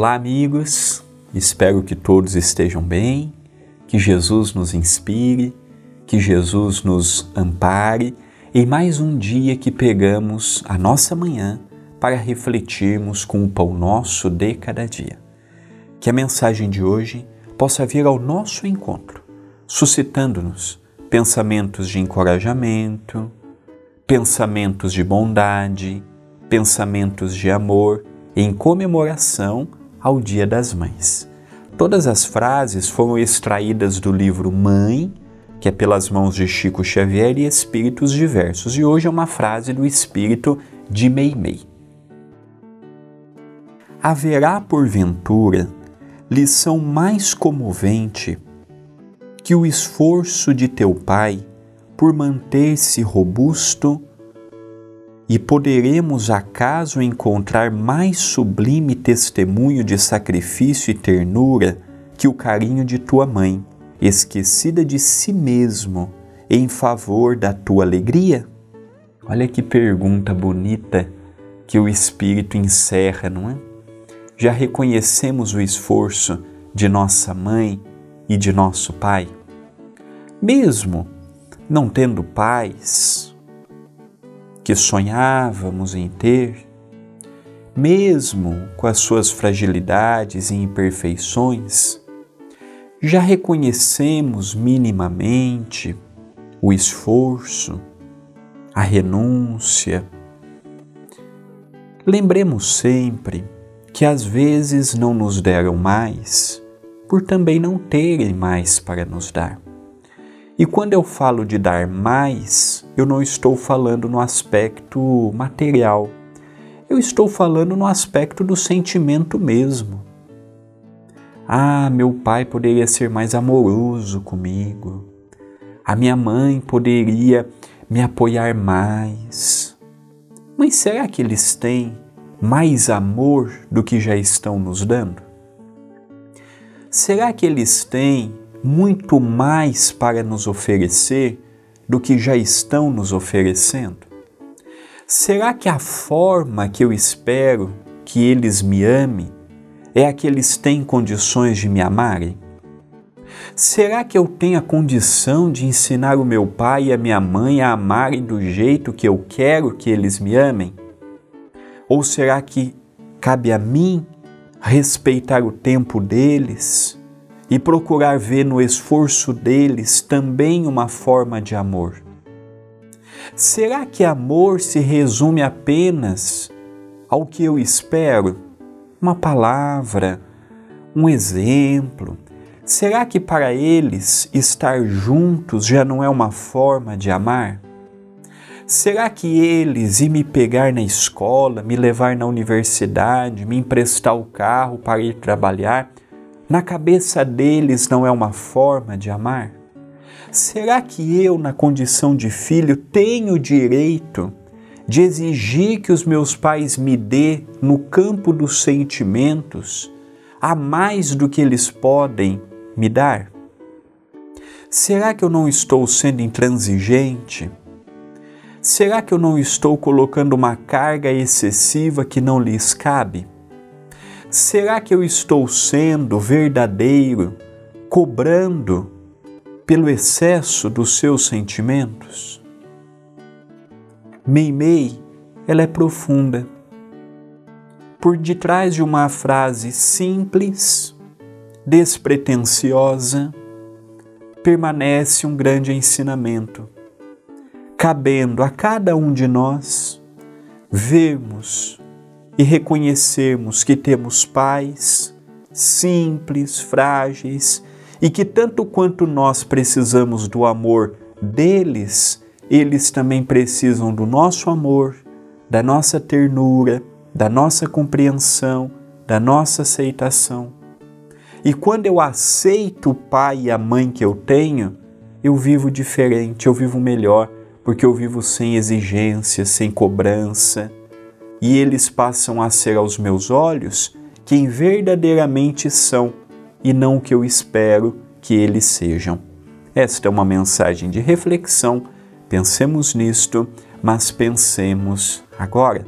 Olá, amigos. Espero que todos estejam bem, que Jesus nos inspire, que Jesus nos ampare em mais um dia que pegamos a nossa manhã para refletirmos com o pão nosso de cada dia. Que a mensagem de hoje possa vir ao nosso encontro, suscitando-nos pensamentos de encorajamento, pensamentos de bondade, pensamentos de amor em comemoração ao Dia das Mães. Todas as frases foram extraídas do livro Mãe, que é pelas mãos de Chico Xavier e Espíritos Diversos, e hoje é uma frase do espírito de Meimei. Haverá, porventura, lição mais comovente que o esforço de teu pai por manter-se robusto e poderemos acaso encontrar mais sublime testemunho de sacrifício e ternura que o carinho de tua mãe, esquecida de si mesmo em favor da tua alegria? Olha que pergunta bonita que o Espírito encerra, não é? Já reconhecemos o esforço de nossa mãe e de nosso pai? Mesmo não tendo pais, que sonhávamos em ter, mesmo com as suas fragilidades e imperfeições, já reconhecemos minimamente o esforço, a renúncia. Lembremos sempre que às vezes não nos deram mais por também não terem mais para nos dar. E quando eu falo de dar mais, eu não estou falando no aspecto material, eu estou falando no aspecto do sentimento mesmo. Ah, meu pai poderia ser mais amoroso comigo. A minha mãe poderia me apoiar mais. Mas será que eles têm mais amor do que já estão nos dando? Será que eles têm muito mais para nos oferecer do que já estão nos oferecendo? Será que a forma que eu espero que eles me amem é a que eles têm condições de me amarem? Será que eu tenho a condição de ensinar o meu pai e a minha mãe a amarem do jeito que eu quero que eles me amem? Ou será que cabe a mim respeitar o tempo deles? E procurar ver no esforço deles também uma forma de amor. Será que amor se resume apenas ao que eu espero? Uma palavra, um exemplo? Será que para eles estar juntos já não é uma forma de amar? Será que eles ir me pegar na escola, me levar na universidade, me emprestar o carro para ir trabalhar, na cabeça deles não é uma forma de amar? Será que eu, na condição de filho, tenho o direito de exigir que os meus pais me dê no campo dos sentimentos a mais do que eles podem me dar? Será que eu não estou sendo intransigente? Será que eu não estou colocando uma carga excessiva que não lhes cabe? Será que eu estou sendo verdadeiro, cobrando pelo excesso dos seus sentimentos? Meimei, ela é profunda. Por detrás de uma frase simples, despretensiosa, permanece um grande ensinamento, cabendo a cada um de nós vermos e reconhecermos que temos pais simples, frágeis e que tanto quanto nós precisamos do amor deles, eles também precisam do nosso amor, da nossa ternura, da nossa compreensão, da nossa aceitação. E quando eu aceito o pai e a mãe que eu tenho, eu vivo diferente, eu vivo melhor, porque eu vivo sem exigência, sem cobrança e eles passam a ser aos meus olhos quem verdadeiramente são e não o que eu espero que eles sejam. Esta é uma mensagem de reflexão. Pensemos nisto, mas pensemos agora.